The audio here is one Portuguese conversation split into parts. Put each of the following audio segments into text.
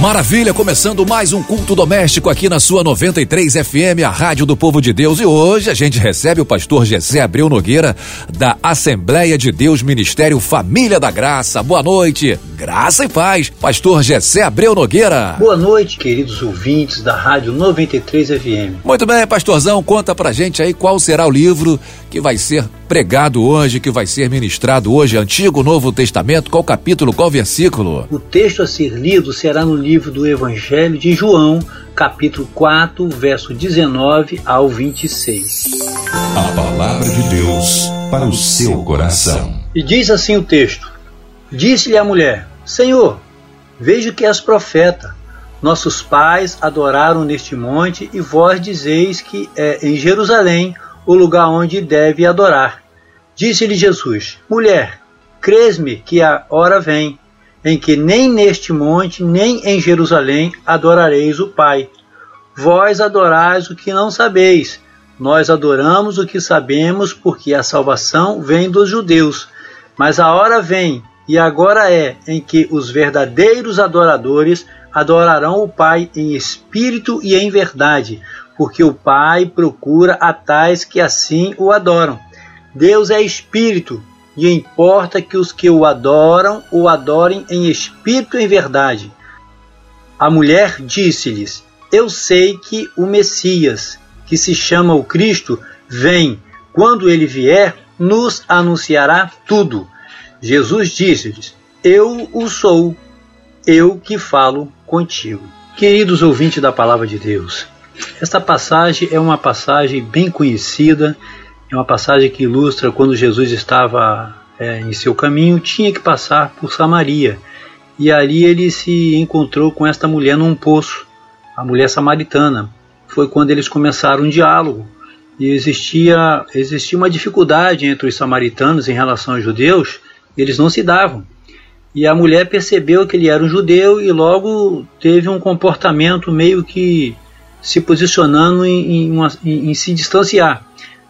Maravilha, começando mais um culto doméstico aqui na sua 93 FM, a Rádio do Povo de Deus. E hoje a gente recebe o pastor José Abreu Nogueira, da Assembleia de Deus Ministério Família da Graça. Boa noite, graça e paz. Pastor José Abreu Nogueira. Boa noite, queridos ouvintes da Rádio 93 FM. Muito bem, pastorzão, conta pra gente aí qual será o livro que vai ser pregado hoje, que vai ser ministrado hoje, Antigo Novo Testamento, qual capítulo, qual versículo? O texto a ser lido será no livro do Evangelho de João, capítulo 4, verso 19 ao 26. A palavra de Deus para o seu coração. E diz assim o texto: Disse-lhe a mulher: Senhor, vejo que és profeta. Nossos pais adoraram neste monte e vós dizeis que é em Jerusalém o lugar onde deve adorar. Disse-lhe Jesus: Mulher, crês-me que a hora vem em que nem neste monte, nem em Jerusalém adorareis o Pai. Vós adorais o que não sabeis. Nós adoramos o que sabemos, porque a salvação vem dos judeus. Mas a hora vem, e agora é, em que os verdadeiros adoradores adorarão o Pai em espírito e em verdade, porque o Pai procura a tais que assim o adoram. Deus é espírito, e importa que os que o adoram o adorem em espírito e em verdade. A mulher disse-lhes: Eu sei que o Messias, que se chama o Cristo, vem. Quando ele vier, nos anunciará tudo. Jesus disse-lhes: Eu o sou, eu que falo contigo. Queridos ouvintes da palavra de Deus, esta passagem é uma passagem bem conhecida, é uma passagem que ilustra quando Jesus estava é, em seu caminho, tinha que passar por Samaria. E ali ele se encontrou com esta mulher num poço, a mulher samaritana. Foi quando eles começaram um diálogo. E existia, existia uma dificuldade entre os samaritanos em relação aos judeus, eles não se davam. E a mulher percebeu que ele era um judeu e logo teve um comportamento meio que se posicionando em, em, uma, em, em se distanciar.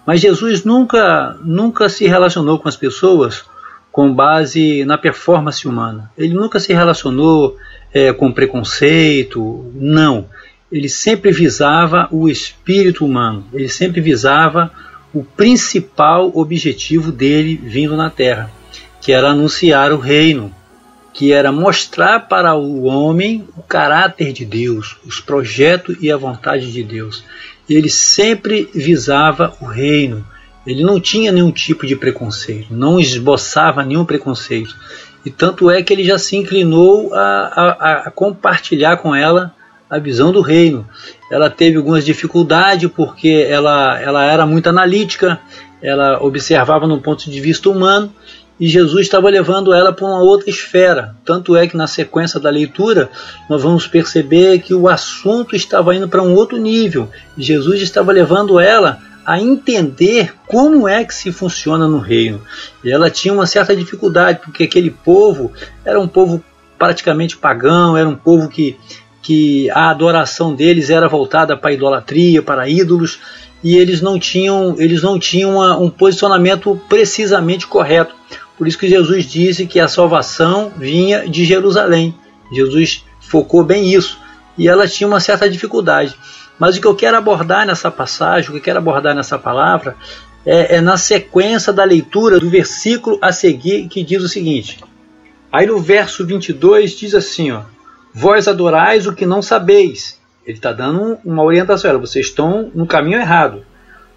Mas Jesus nunca, nunca se relacionou com as pessoas com base na performance humana. Ele nunca se relacionou é, com preconceito, não. Ele sempre visava o espírito humano, ele sempre visava o principal objetivo dele vindo na terra, que era anunciar o reino, que era mostrar para o homem o caráter de Deus, os projetos e a vontade de Deus. Ele sempre visava o reino. Ele não tinha nenhum tipo de preconceito, não esboçava nenhum preconceito. E tanto é que ele já se inclinou a, a, a compartilhar com ela a visão do reino. Ela teve algumas dificuldades porque ela, ela era muito analítica, ela observava no ponto de vista humano e Jesus estava levando ela para uma outra esfera. Tanto é que na sequência da leitura nós vamos perceber que o assunto estava indo para um outro nível. Jesus estava levando ela a entender como é que se funciona no reino. E ela tinha uma certa dificuldade, porque aquele povo era um povo praticamente pagão, era um povo que, que a adoração deles era voltada para idolatria, para ídolos, e eles não tinham, eles não tinham uma, um posicionamento precisamente correto. Por isso que Jesus disse que a salvação vinha de Jerusalém. Jesus focou bem isso. E ela tinha uma certa dificuldade. Mas o que eu quero abordar nessa passagem, o que eu quero abordar nessa palavra, é, é na sequência da leitura do versículo a seguir, que diz o seguinte. Aí no verso 22 diz assim: ó, Vós adorais o que não sabeis. Ele está dando uma orientação. Vocês estão no caminho errado.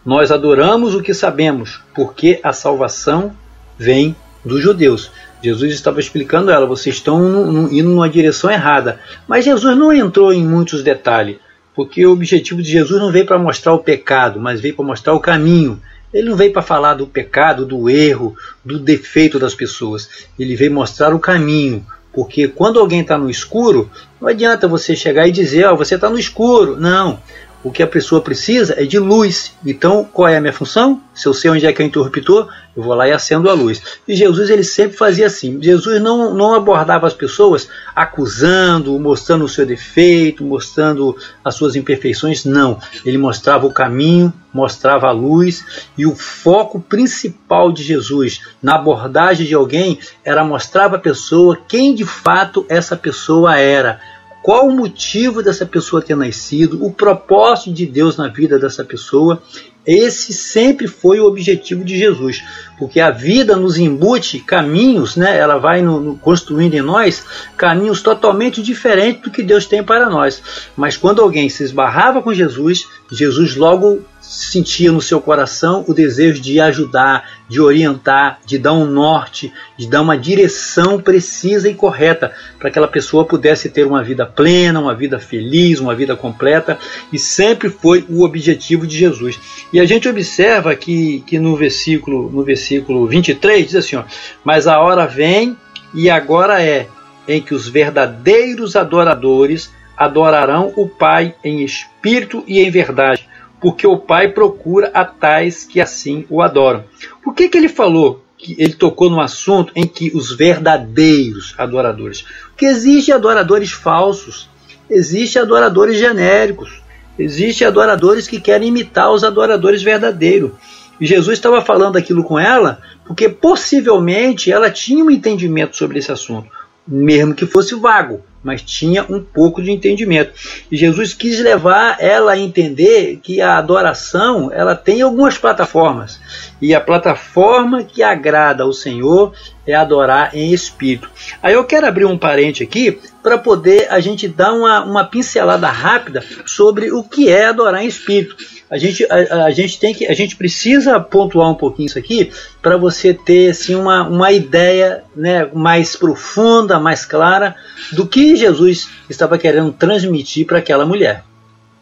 Nós adoramos o que sabemos, porque a salvação vem dos judeus. Jesus estava explicando a ela: vocês estão indo numa direção errada. Mas Jesus não entrou em muitos detalhes, porque o objetivo de Jesus não veio para mostrar o pecado, mas veio para mostrar o caminho. Ele não veio para falar do pecado, do erro, do defeito das pessoas. Ele veio mostrar o caminho. Porque quando alguém está no escuro, não adianta você chegar e dizer, ó, oh, você está no escuro. Não. O que a pessoa precisa é de luz. Então, qual é a minha função? Se eu sei onde é que é o interruptor, eu vou lá e acendo a luz. E Jesus ele sempre fazia assim. Jesus não, não abordava as pessoas acusando, mostrando o seu defeito, mostrando as suas imperfeições. Não. Ele mostrava o caminho, mostrava a luz e o foco principal de Jesus na abordagem de alguém era mostrar para a pessoa quem de fato essa pessoa era qual o motivo dessa pessoa ter nascido, o propósito de Deus na vida dessa pessoa. Esse sempre foi o objetivo de Jesus, porque a vida nos embute caminhos, né? ela vai no, no, construindo em nós caminhos totalmente diferentes do que Deus tem para nós. Mas quando alguém se esbarrava com Jesus, Jesus logo sentia no seu coração o desejo de ajudar, de orientar, de dar um norte, de dar uma direção precisa e correta para que aquela pessoa pudesse ter uma vida plena, uma vida feliz, uma vida completa, e sempre foi o objetivo de Jesus. E a gente observa que, que no versículo no versículo 23 diz assim, ó, mas a hora vem e agora é em que os verdadeiros adoradores adorarão o Pai em espírito e em verdade, porque o Pai procura a tais que assim o adoram. Por que, que ele falou que ele tocou no assunto em que os verdadeiros adoradores? Porque existem adoradores falsos, existem adoradores genéricos, existem adoradores que querem imitar os adoradores verdadeiros. E Jesus estava falando aquilo com ela porque possivelmente ela tinha um entendimento sobre esse assunto, mesmo que fosse vago mas tinha um pouco de entendimento. E Jesus quis levar ela a entender que a adoração ela tem algumas plataformas. E a plataforma que agrada ao Senhor é adorar em espírito. Aí eu quero abrir um parente aqui para poder a gente dar uma, uma pincelada rápida sobre o que é adorar em espírito a gente, a, a, gente tem que, a gente precisa pontuar um pouquinho isso aqui para você ter assim, uma, uma ideia né, mais profunda, mais clara do que Jesus estava querendo transmitir para aquela mulher.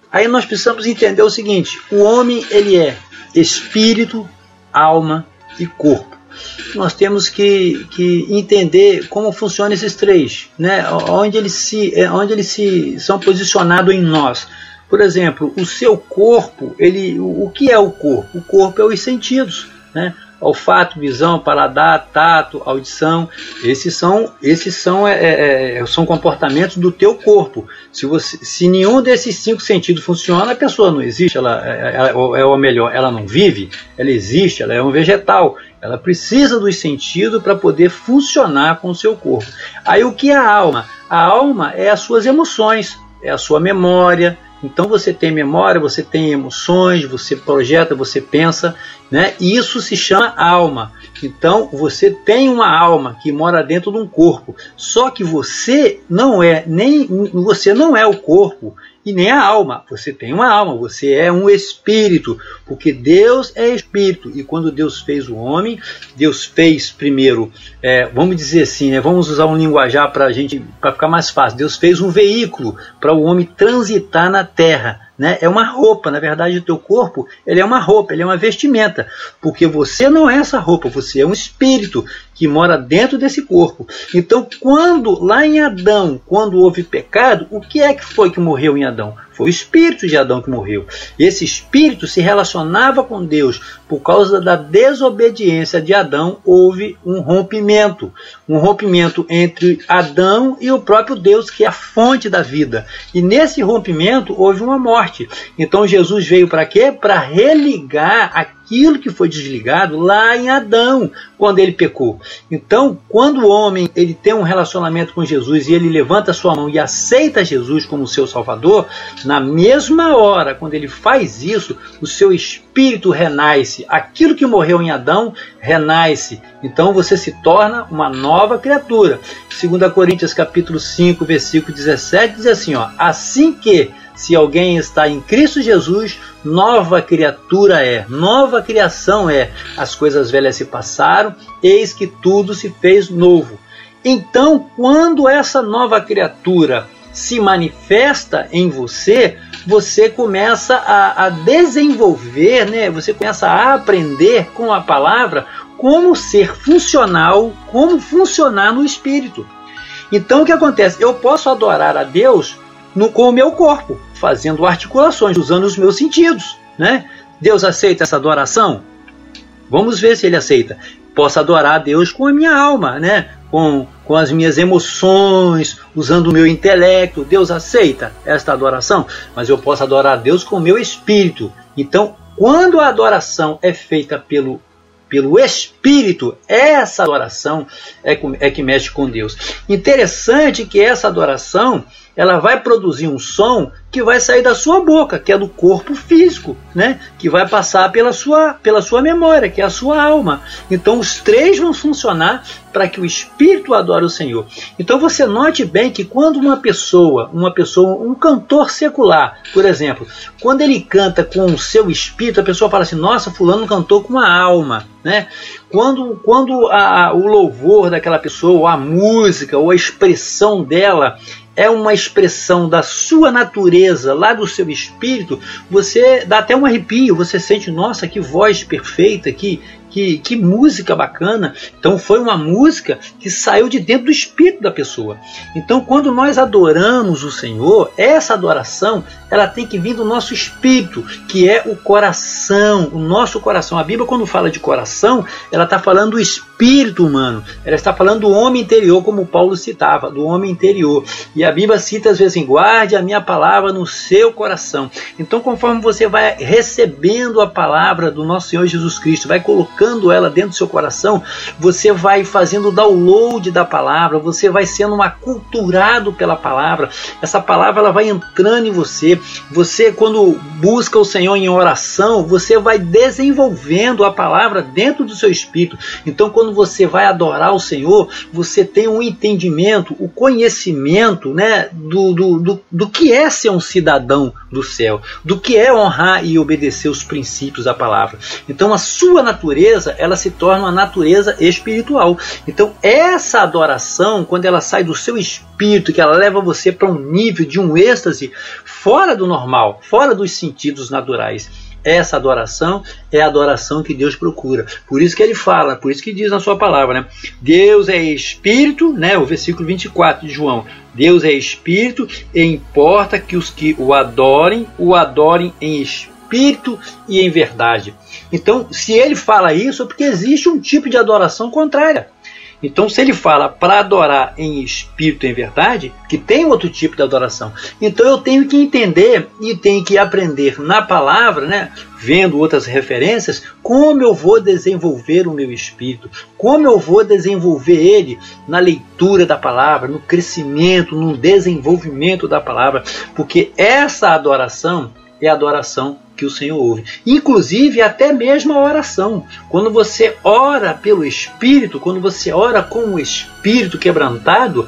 Aí nós precisamos entender o seguinte: o homem ele é espírito, alma e corpo. Nós temos que, que entender como funcionam esses três, né? onde eles se, onde eles se são posicionados em nós. Por exemplo, o seu corpo, ele, o que é o corpo? O corpo é os sentidos, né? olfato, visão, paladar, tato, audição, esses são, esses são, é, é, é, são comportamentos do teu corpo. Se, você, se nenhum desses cinco sentidos funciona, a pessoa não existe, ela, ela, é ou melhor, ela não vive, ela existe, ela é um vegetal. Ela precisa dos sentidos para poder funcionar com o seu corpo. Aí o que é a alma? A alma é as suas emoções, é a sua memória, então você tem memória, você tem emoções, você projeta, você pensa, né? Isso se chama alma. Então você tem uma alma que mora dentro de um corpo. Só que você não é nem você não é o corpo e nem a alma. Você tem uma alma, você é um espírito, porque Deus é espírito. E quando Deus fez o homem, Deus fez primeiro, é, vamos dizer assim, né, vamos usar um linguajar para gente, para ficar mais fácil. Deus fez um veículo para o homem transitar na terra. Né? É uma roupa, na verdade, o teu corpo ele é uma roupa, ele é uma vestimenta, porque você não é essa roupa, você é um espírito que mora dentro desse corpo. Então, quando lá em Adão, quando houve pecado, o que é que foi que morreu em Adão? Foi o espírito de Adão que morreu. Esse espírito se relacionava com Deus. Por causa da desobediência de Adão, houve um rompimento. Um rompimento entre Adão e o próprio Deus, que é a fonte da vida. E nesse rompimento houve uma morte. Então Jesus veio para quê? Para religar aquilo que foi desligado lá em Adão, quando ele pecou. Então, quando o homem ele tem um relacionamento com Jesus e ele levanta sua mão e aceita Jesus como seu Salvador, na mesma hora, quando ele faz isso, o seu espírito renasce. Aquilo que morreu em Adão renasce. Então você se torna uma nova criatura. 2 Coríntios capítulo 5, versículo 17 diz assim, ó: Assim que se alguém está em Cristo Jesus, nova criatura é, nova criação é. As coisas velhas se passaram, eis que tudo se fez novo. Então, quando essa nova criatura se manifesta em você, você começa a, a, desenvolver, né? você começa a aprender com a palavra como ser funcional, como funcionar no espírito. Então o que acontece? Eu posso adorar a Deus no, com o meu corpo. fazendo articulações, usando os meus sentidos, né? Deus aceita essa adoração? Vamos ver se ele aceita. Posso adorar a Deus com a minha alma, né? Com, com as minhas emoções, usando o meu intelecto. Deus aceita esta adoração, mas eu posso adorar a Deus com o meu espírito. Então, quando a adoração é feita pelo pelo Espírito, essa adoração é, é que mexe com Deus. Interessante que essa adoração ela vai produzir um som que vai sair da sua boca, que é do corpo físico, né? Que vai passar pela sua, pela sua memória, que é a sua alma. Então os três vão funcionar para que o espírito adore o Senhor. Então você note bem que quando uma pessoa, uma pessoa, um cantor secular, por exemplo, quando ele canta com o seu espírito, a pessoa fala assim: "Nossa, fulano cantou com a alma", né? Quando quando a, o louvor daquela pessoa, a música, ou a expressão dela é uma expressão da sua natureza, lá do seu espírito, você dá até um arrepio, você sente, nossa, que voz perfeita, que, que, que música bacana. Então foi uma música que saiu de dentro do espírito da pessoa. Então quando nós adoramos o Senhor, essa adoração ela tem que vir do nosso espírito, que é o coração, o nosso coração. A Bíblia quando fala de coração, ela está falando do espírito humano. Ela está falando do homem interior, como Paulo citava, do homem interior. E a Bíblia cita às vezes, guarde a minha palavra no seu coração. Então conforme você vai recebendo a palavra do nosso Senhor Jesus Cristo, vai colocando colocando ela dentro do seu coração, você vai fazendo o download da palavra, você vai sendo aculturado pela palavra. Essa palavra ela vai entrando em você. Você quando busca o Senhor em oração, você vai desenvolvendo a palavra dentro do seu espírito. Então quando você vai adorar o Senhor, você tem um entendimento, o conhecimento, né, do, do, do, do que é ser um cidadão do céu, do que é honrar e obedecer os princípios da palavra. Então a sua natureza ela se torna uma natureza espiritual. Então, essa adoração, quando ela sai do seu espírito, que ela leva você para um nível de um êxtase fora do normal, fora dos sentidos naturais. Essa adoração é a adoração que Deus procura. Por isso que ele fala, por isso que diz na sua palavra, né? Deus é espírito, né? O versículo 24 de João. Deus é espírito e importa que os que o adorem, o adorem em espírito e em verdade. Então, se ele fala isso, é porque existe um tipo de adoração contrária. Então, se ele fala para adorar em espírito e em verdade, que tem outro tipo de adoração, então eu tenho que entender e tenho que aprender na palavra, né, vendo outras referências, como eu vou desenvolver o meu espírito, como eu vou desenvolver ele na leitura da palavra, no crescimento, no desenvolvimento da palavra, porque essa adoração é adoração que o Senhor ouve. Inclusive, até mesmo a oração. Quando você ora pelo Espírito, quando você ora com o Espírito quebrantado,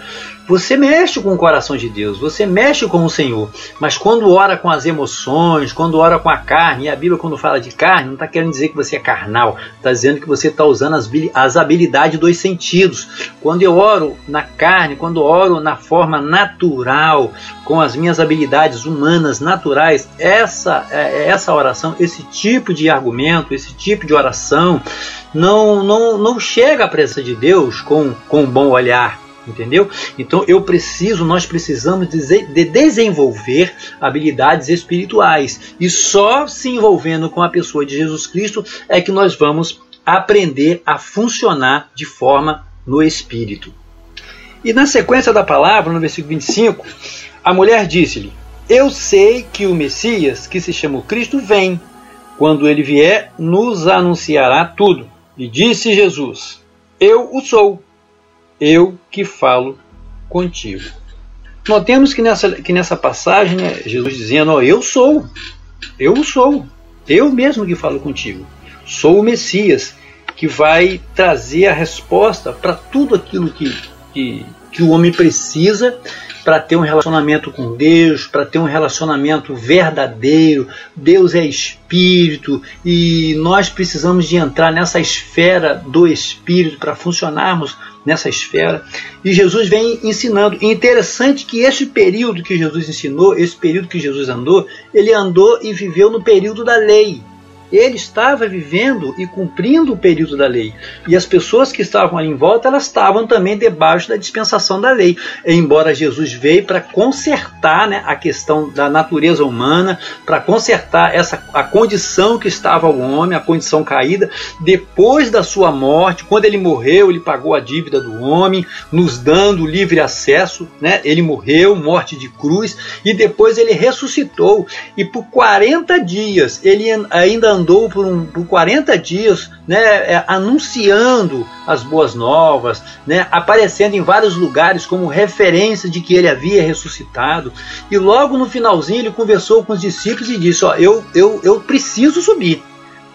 você mexe com o coração de Deus, você mexe com o Senhor. Mas quando ora com as emoções, quando ora com a carne, e a Bíblia quando fala de carne, não está querendo dizer que você é carnal, está dizendo que você está usando as, as habilidades dos sentidos. Quando eu oro na carne, quando oro na forma natural, com as minhas habilidades humanas naturais, essa, é, essa oração, esse tipo de argumento, esse tipo de oração, não, não, não chega à presença de Deus com, com um bom olhar entendeu? Então eu preciso, nós precisamos de desenvolver habilidades espirituais e só se envolvendo com a pessoa de Jesus Cristo é que nós vamos aprender a funcionar de forma no espírito. E na sequência da palavra, no versículo 25, a mulher disse-lhe: Eu sei que o Messias, que se chama Cristo, vem. Quando ele vier, nos anunciará tudo. E disse Jesus: Eu o sou eu que falo contigo. Notemos que nessa, que nessa passagem, né, Jesus dizendo, eu sou, eu sou, eu mesmo que falo contigo. Sou o Messias que vai trazer a resposta para tudo aquilo que, que, que o homem precisa para ter um relacionamento com Deus, para ter um relacionamento verdadeiro. Deus é espírito e nós precisamos de entrar nessa esfera do espírito para funcionarmos nessa esfera. E Jesus vem ensinando. E interessante que esse período que Jesus ensinou, esse período que Jesus andou, ele andou e viveu no período da lei. Ele estava vivendo e cumprindo o período da lei. E as pessoas que estavam ali em volta, elas estavam também debaixo da dispensação da lei. Embora Jesus veio para consertar né, a questão da natureza humana, para consertar essa a condição que estava o homem, a condição caída, depois da sua morte, quando ele morreu, ele pagou a dívida do homem, nos dando livre acesso, né? Ele morreu, morte de cruz, e depois ele ressuscitou. E por 40 dias ele ainda andou por, um, por 40 dias né, é, anunciando as boas novas, né, aparecendo em vários lugares como referência de que ele havia ressuscitado. E logo no finalzinho ele conversou com os discípulos e disse: Ó, eu, eu, eu preciso subir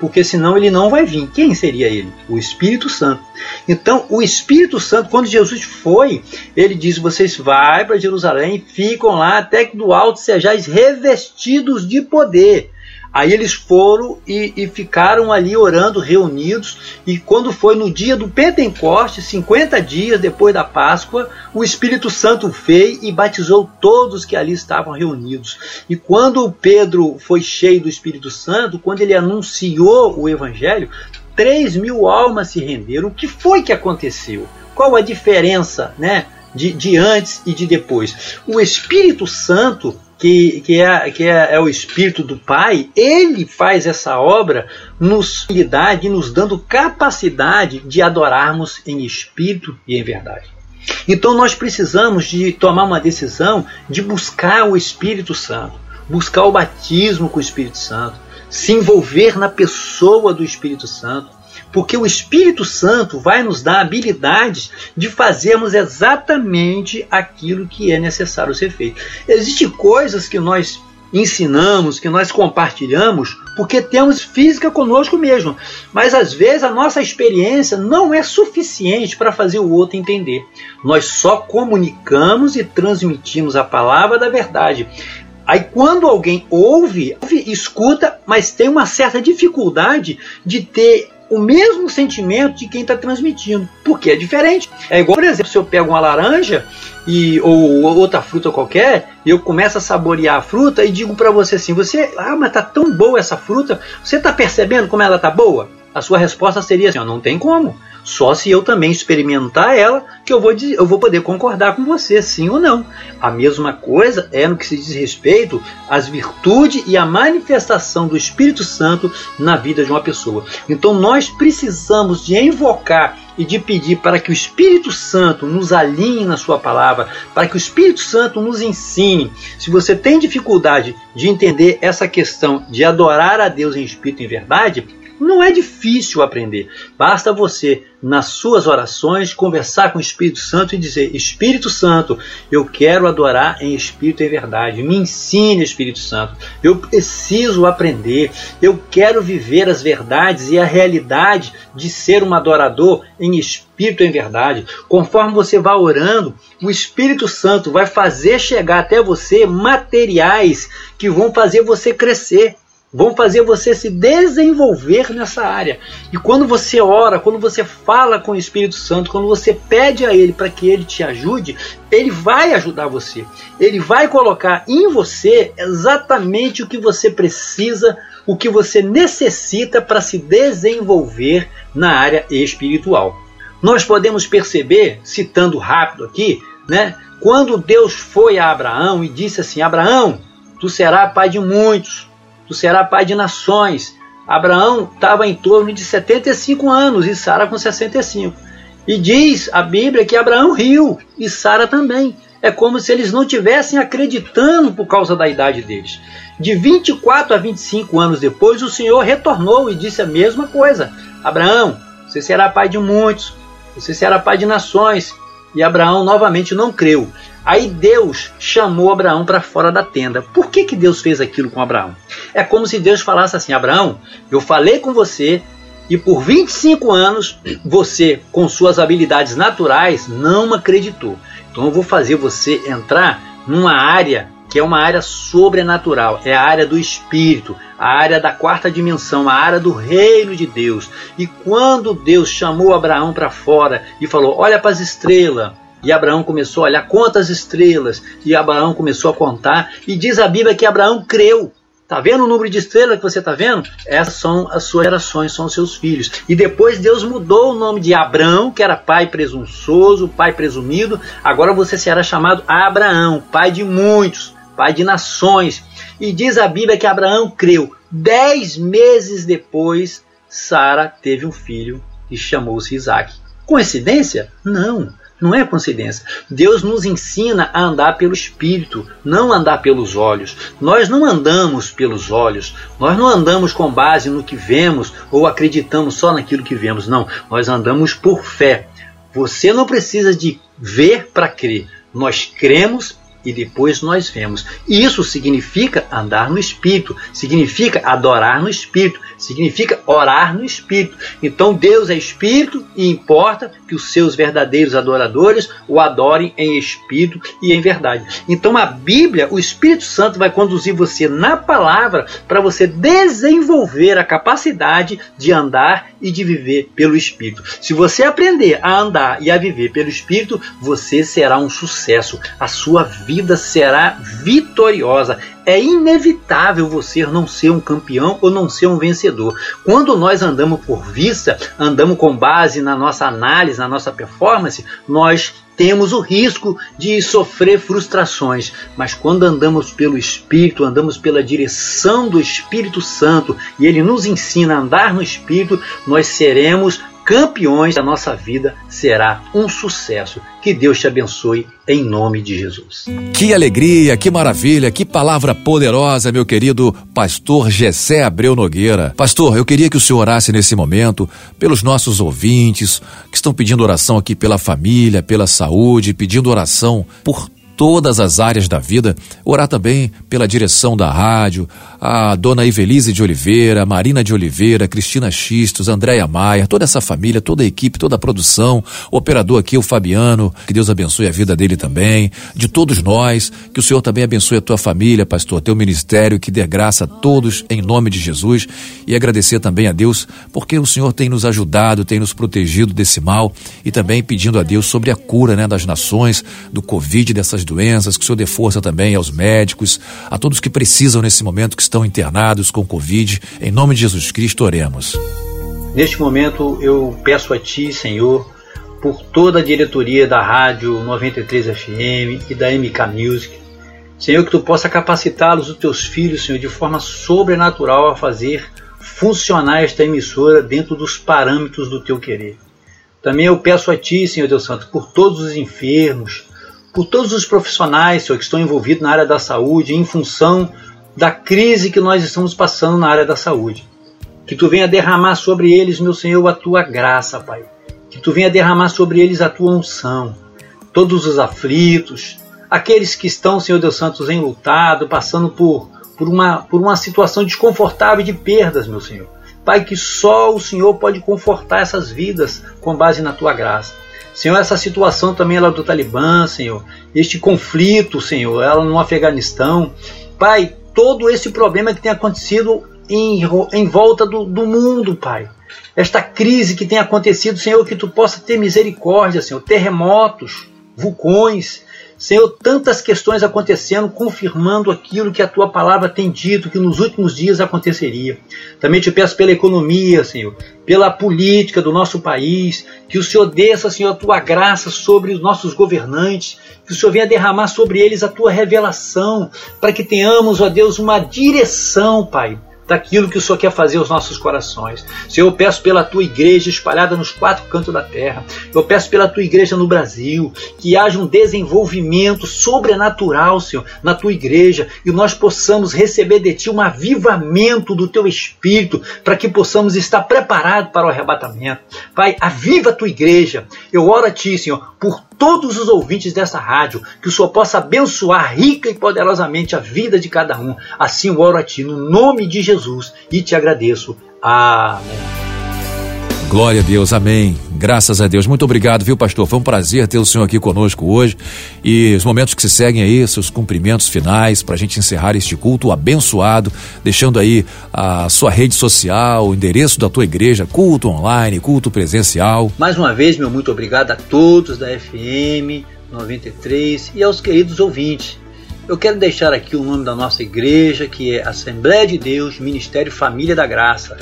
porque senão ele não vai vir. Quem seria ele? O Espírito Santo. Então, o Espírito Santo, quando Jesus foi, ele diz: Vocês vão para Jerusalém, ficam lá até que do alto sejais revestidos de poder. Aí eles foram e, e, ficaram ali orando, reunidos. E quando foi no dia do Pentecoste, 50 dias depois da Páscoa, o Espírito Santo veio e batizou todos que ali estavam reunidos. E quando Pedro foi cheio do Espírito Santo, quando ele anunciou o Evangelho, 3 mil almas se renderam. O que foi que aconteceu? Qual a diferença né, de, de antes e de depois? O Espírito Santo que, que, é, que é, é, o Espírito do Pai, ele faz essa obra nos e nos dando capacidade de adorarmos em espírito e em verdade. Então nós precisamos de tomar uma decisão de buscar o Espírito Santo, buscar o batismo com o Espírito Santo, se envolver na pessoa do Espírito Santo, porque o Espírito Santo vai nos dar habilidades de fazermos exatamente aquilo que é necessário ser feito. Existem coisas que nós ensinamos, que nós compartilhamos, porque temos física conosco mesmo. Mas às vezes a nossa experiência não é suficiente para fazer o outro entender. Nós só comunicamos e transmitimos a palavra da verdade. Aí quando alguém ouve, ouve, escuta, mas tem uma certa dificuldade de ter o mesmo sentimento de quem está transmitindo, porque é diferente. É igual, por exemplo, se eu pego uma laranja e ou outra fruta qualquer, e eu começo a saborear a fruta e digo para você assim, você, ah, mas tá tão boa essa fruta, você está percebendo como ela tá boa? A sua resposta seria assim, não tem como. Só se eu também experimentar ela que eu vou, eu vou poder concordar com você, sim ou não. A mesma coisa é no que se diz respeito às virtudes e à manifestação do Espírito Santo na vida de uma pessoa. Então nós precisamos de invocar e de pedir para que o Espírito Santo nos alinhe na Sua palavra, para que o Espírito Santo nos ensine. Se você tem dificuldade de entender essa questão de adorar a Deus em espírito e em verdade, não é difícil aprender. Basta você, nas suas orações, conversar com o Espírito Santo e dizer: Espírito Santo, eu quero adorar em espírito e verdade. Me ensine, Espírito Santo. Eu preciso aprender. Eu quero viver as verdades e a realidade de ser um adorador em espírito e em verdade. Conforme você vai orando, o Espírito Santo vai fazer chegar até você materiais que vão fazer você crescer vão fazer você se desenvolver nessa área. E quando você ora, quando você fala com o Espírito Santo, quando você pede a Ele para que Ele te ajude, Ele vai ajudar você. Ele vai colocar em você exatamente o que você precisa, o que você necessita para se desenvolver na área espiritual. Nós podemos perceber, citando rápido aqui, né, quando Deus foi a Abraão e disse assim: Abraão, tu serás pai de muitos tu serás pai de nações. Abraão estava em torno de 75 anos e Sara com 65. E diz a Bíblia que Abraão riu e Sara também. É como se eles não tivessem acreditando por causa da idade deles. De 24 a 25 anos depois, o Senhor retornou e disse a mesma coisa: Abraão, você será pai de muitos, você será pai de nações. E Abraão novamente não creu. Aí Deus chamou Abraão para fora da tenda. Por que, que Deus fez aquilo com Abraão? É como se Deus falasse assim: Abraão, eu falei com você e por 25 anos você, com suas habilidades naturais, não acreditou. Então eu vou fazer você entrar numa área que é uma área sobrenatural, é a área do espírito, a área da quarta dimensão, a área do reino de Deus. E quando Deus chamou Abraão para fora e falou: Olha para as estrelas, e Abraão começou a olhar quantas estrelas, e Abraão começou a contar, e diz a Bíblia que Abraão creu. Tá vendo o número de estrelas que você tá vendo? Essas são as suas gerações, são os seus filhos. E depois Deus mudou o nome de Abraão, que era pai presunçoso, pai presumido. Agora você será chamado Abraão, pai de muitos, pai de nações. E diz a Bíblia que Abraão creu. Dez meses depois, Sara teve um filho e chamou-se Isaac. Coincidência? Não. Não é coincidência. Deus nos ensina a andar pelo espírito, não andar pelos olhos. Nós não andamos pelos olhos, nós não andamos com base no que vemos ou acreditamos só naquilo que vemos, não. Nós andamos por fé. Você não precisa de ver para crer. Nós cremos e depois nós vemos. Isso significa andar no Espírito, significa adorar no Espírito, significa orar no Espírito. Então Deus é Espírito e importa que os seus verdadeiros adoradores o adorem em Espírito e em verdade. Então a Bíblia, o Espírito Santo vai conduzir você na palavra para você desenvolver a capacidade de andar e de viver pelo Espírito. Se você aprender a andar e a viver pelo Espírito, você será um sucesso. A sua vida será vitoriosa é inevitável você não ser um campeão ou não ser um vencedor. Quando nós andamos por vista, andamos com base na nossa análise, na nossa performance, nós temos o risco de sofrer frustrações, mas quando andamos pelo Espírito, andamos pela direção do Espírito Santo e ele nos ensina a andar no Espírito, nós seremos campeões, a nossa vida será um sucesso. Que Deus te abençoe em nome de Jesus. Que alegria, que maravilha, que palavra poderosa, meu querido pastor Gessé Abreu Nogueira. Pastor, eu queria que o senhor orasse nesse momento pelos nossos ouvintes que estão pedindo oração aqui pela família, pela saúde, pedindo oração por todas as áreas da vida, orar também pela direção da rádio, a dona Ivelise de Oliveira, Marina de Oliveira, Cristina Xistos, Andréia Maia, toda essa família, toda a equipe, toda a produção, o operador aqui, o Fabiano, que Deus abençoe a vida dele também, de todos nós, que o Senhor também abençoe a tua família, pastor, teu ministério, que dê graça a todos em nome de Jesus e agradecer também a Deus, porque o Senhor tem nos ajudado, tem nos protegido desse mal e também pedindo a Deus sobre a cura né, das nações, do Covid, dessas doenças, que o Senhor dê força também aos médicos, a todos que precisam nesse momento, que estão internados com Covid. Em nome de Jesus Cristo, oremos. Neste momento eu peço a Ti, Senhor, por toda a diretoria da Rádio 93 FM e da MK Music, Senhor, que Tu possa capacitá-los, os Teus filhos, Senhor, de forma sobrenatural a fazer funcionar esta emissora dentro dos parâmetros do Teu querer. Também eu peço a Ti, Senhor Deus Santo, por todos os enfermos, por todos os profissionais, Senhor, que estão envolvidos na área da saúde, em função da crise que nós estamos passando na área da saúde. Que tu venha derramar sobre eles, meu Senhor, a tua graça, Pai. Que tu venha derramar sobre eles a tua unção. Todos os aflitos, aqueles que estão, Senhor Deus Santos, enlutado, passando por, por, uma, por uma situação desconfortável de perdas, meu Senhor. Pai, que só o Senhor pode confortar essas vidas com base na tua graça. Senhor, essa situação também ela é do Talibã, Senhor, este conflito, Senhor, ela no Afeganistão. Pai, todo esse problema que tem acontecido em, em volta do, do mundo, Pai. Esta crise que tem acontecido, Senhor, que tu possa ter misericórdia, Senhor. Terremotos, vulcões, Senhor, tantas questões acontecendo, confirmando aquilo que a tua palavra tem dito, que nos últimos dias aconteceria. Também te peço pela economia, Senhor, pela política do nosso país, que o Senhor desça, Senhor, a tua graça sobre os nossos governantes, que o Senhor venha derramar sobre eles a tua revelação, para que tenhamos, ó Deus, uma direção, Pai daquilo que o Senhor quer fazer aos nossos corações. Senhor, eu peço pela tua igreja espalhada nos quatro cantos da terra. Eu peço pela tua igreja no Brasil, que haja um desenvolvimento sobrenatural, Senhor, na tua igreja e nós possamos receber de ti um avivamento do teu espírito, para que possamos estar preparados para o arrebatamento. Pai, aviva a tua igreja. Eu oro a ti, Senhor, por todos os ouvintes dessa rádio, que o Senhor possa abençoar rica e poderosamente a vida de cada um. Assim eu oro a Ti, no nome de Jesus, e te agradeço. Amém. Glória a Deus, amém. Graças a Deus. Muito obrigado, viu, pastor? Foi um prazer ter o senhor aqui conosco hoje. E os momentos que se seguem aí, seus cumprimentos finais, para a gente encerrar este culto abençoado, deixando aí a sua rede social, o endereço da tua igreja, culto online, culto presencial. Mais uma vez, meu muito obrigado a todos da FM 93 e aos queridos ouvintes eu quero deixar aqui o nome da nossa igreja, que é Assembleia de Deus, Ministério Família da Graça,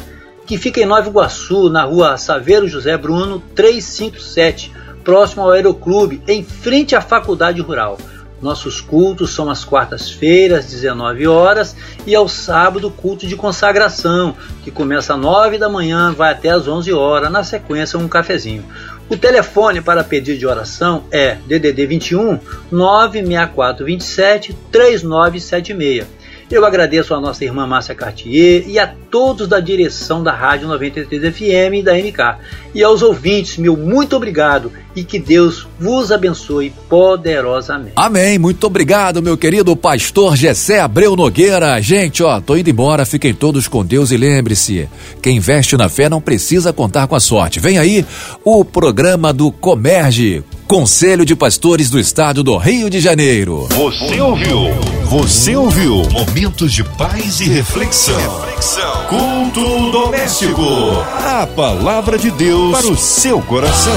que fica em Nova Iguaçu, na rua Saveiro José Bruno, 357, próximo ao Aeroclube, em frente à Faculdade Rural. Nossos cultos são às quartas-feiras, 19 horas, e ao sábado, culto de consagração, que começa às 9 da manhã, vai até às 11 horas, na sequência um cafezinho. O telefone para pedido de oração é DDD 21 96427 3976. Eu agradeço a nossa irmã Márcia Cartier e a todos da direção da Rádio 93 FM e da MK. E aos ouvintes, meu muito obrigado e que Deus vos abençoe poderosamente. Amém. Muito obrigado, meu querido pastor Gessé Abreu Nogueira. Gente, ó, tô indo embora, fiquem todos com Deus e lembre-se, quem investe na fé não precisa contar com a sorte. Vem aí o programa do Comerge, Conselho de Pastores do Estado do Rio de Janeiro. Você ouviu? Você ouviu? Momentos de paz e reflexão. reflexão. Culto doméstico. A palavra de Deus para o seu coração.